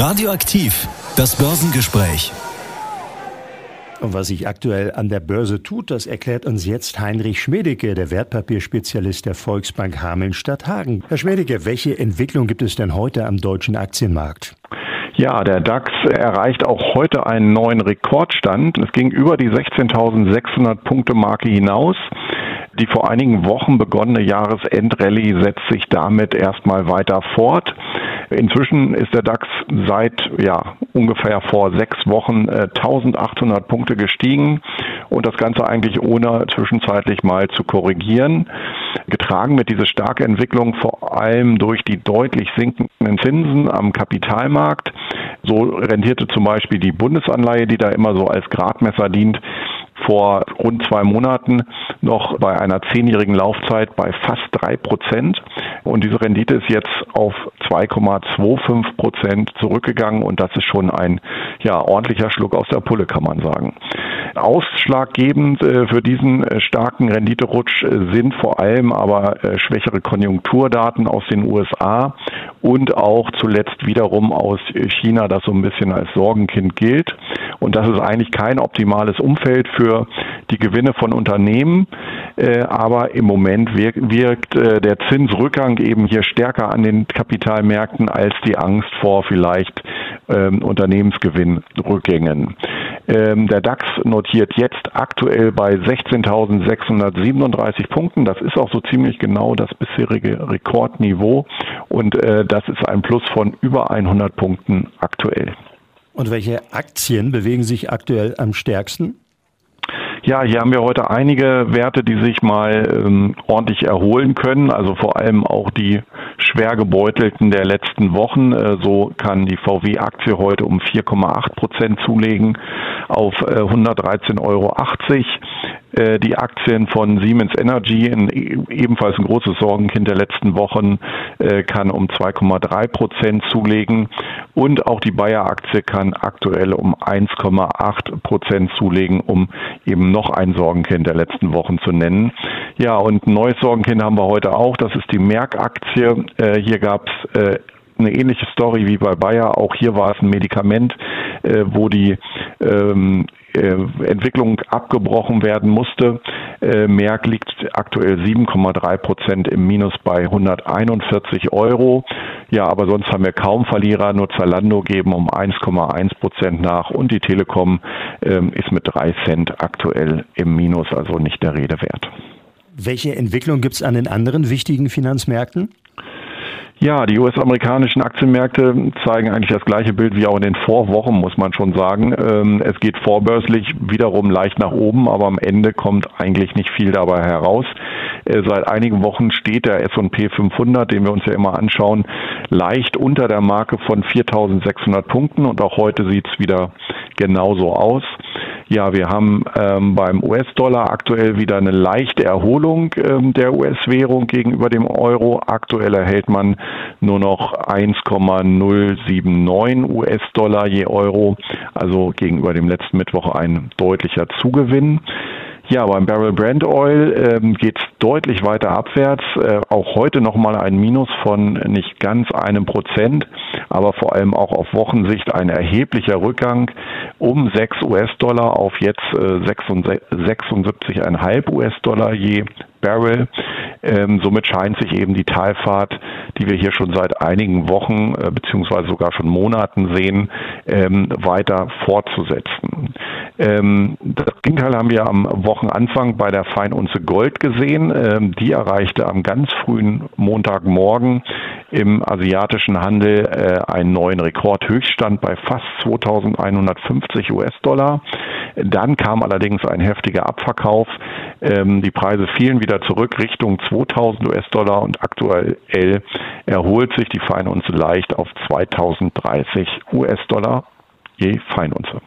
Radioaktiv, das Börsengespräch. Und was sich aktuell an der Börse tut, das erklärt uns jetzt Heinrich Schmedecke, der Wertpapierspezialist der Volksbank Hameln-Stadthagen. Herr Schmedecke, welche Entwicklung gibt es denn heute am deutschen Aktienmarkt? Ja, der DAX erreicht auch heute einen neuen Rekordstand. Es ging über die 16.600 Punkte Marke hinaus. Die vor einigen Wochen begonnene Jahresendrallye setzt sich damit erstmal weiter fort. Inzwischen ist der DAX seit ja, ungefähr vor sechs Wochen äh, 1800 Punkte gestiegen und das Ganze eigentlich ohne zwischenzeitlich mal zu korrigieren. Getragen mit dieser starke Entwicklung vor allem durch die deutlich sinkenden Zinsen am Kapitalmarkt. So rentierte zum Beispiel die Bundesanleihe, die da immer so als Gradmesser dient, vor rund zwei Monaten noch bei einer zehnjährigen Laufzeit bei fast drei Prozent. Und diese Rendite ist jetzt auf 2,25 Prozent zurückgegangen und das ist schon ein ja, ordentlicher Schluck aus der Pulle, kann man sagen. Ausschlaggebend äh, für diesen äh, starken Renditerutsch äh, sind vor allem aber schwächere Konjunkturdaten aus den USA und auch zuletzt wiederum aus China, das so ein bisschen als Sorgenkind gilt. Und das ist eigentlich kein optimales Umfeld für die Gewinne von Unternehmen. Aber im Moment wirkt der Zinsrückgang eben hier stärker an den Kapitalmärkten als die Angst vor vielleicht ähm, Unternehmensgewinnrückgängen. Ähm, der DAX notiert jetzt aktuell bei 16.637 Punkten. Das ist auch so ziemlich genau das bisherige Rekordniveau und äh, das ist ein Plus von über 100 Punkten aktuell. Und welche Aktien bewegen sich aktuell am stärksten? Ja, hier haben wir heute einige Werte, die sich mal ähm, ordentlich erholen können. Also vor allem auch die schwer gebeutelten der letzten Wochen. Äh, so kann die VW-Aktie heute um 4,8 Prozent zulegen auf äh, 113,80 Euro. Äh, die Aktien von Siemens Energy, ein, ebenfalls ein großes Sorgenkind der letzten Wochen, äh, kann um 2,3 Prozent zulegen und auch die Bayer-Aktie kann aktuell um 1,8 Prozent zulegen, um eben noch ein Sorgenkind der letzten Wochen zu nennen. Ja, und ein neues Sorgenkind haben wir heute auch, das ist die Merck-Aktie. Äh, hier gab es eine ähnliche Story wie bei Bayer. Auch hier war es ein Medikament, äh, wo die ähm, äh, Entwicklung abgebrochen werden musste. Äh, Merck liegt aktuell 7,3 Prozent im Minus bei 141 Euro. Ja, aber sonst haben wir kaum Verlierer. Nur Zalando geben um 1,1 Prozent nach und die Telekom ähm, ist mit 3 Cent aktuell im Minus, also nicht der Rede wert. Welche Entwicklung gibt es an den anderen wichtigen Finanzmärkten? Ja, die US-amerikanischen Aktienmärkte zeigen eigentlich das gleiche Bild wie auch in den Vorwochen, muss man schon sagen. Ähm, es geht vorbörslich wiederum leicht nach oben, aber am Ende kommt eigentlich nicht viel dabei heraus. Äh, seit einigen Wochen steht der S&P 500, den wir uns ja immer anschauen, leicht unter der Marke von 4.600 Punkten und auch heute sieht es wieder genauso aus. Ja, wir haben ähm, beim US-Dollar aktuell wieder eine leichte Erholung ähm, der US-Währung gegenüber dem Euro. Aktuell erhält man nur noch 1,079 US-Dollar je Euro, also gegenüber dem letzten Mittwoch ein deutlicher Zugewinn. Ja, beim Barrel Brand Oil ähm, geht es deutlich weiter abwärts. Äh, auch heute nochmal ein Minus von nicht ganz einem Prozent, aber vor allem auch auf Wochensicht ein erheblicher Rückgang um 6 US-Dollar auf jetzt äh, 76,5 US-Dollar je Barrel. Ähm, somit scheint sich eben die Talfahrt, die wir hier schon seit einigen Wochen äh, beziehungsweise sogar schon Monaten sehen, ähm, weiter fortzusetzen. Ähm, das Gegenteil haben wir am Wochenanfang bei der Feinunze Gold gesehen. Ähm, die erreichte am ganz frühen Montagmorgen im asiatischen Handel äh, einen neuen Rekordhöchststand bei fast 2150 US-Dollar. Dann kam allerdings ein heftiger Abverkauf. Ähm, die Preise fielen wieder zurück Richtung 2000 US-Dollar und aktuell erholt sich die Feinunze leicht auf 2030 US-Dollar je Feinunze.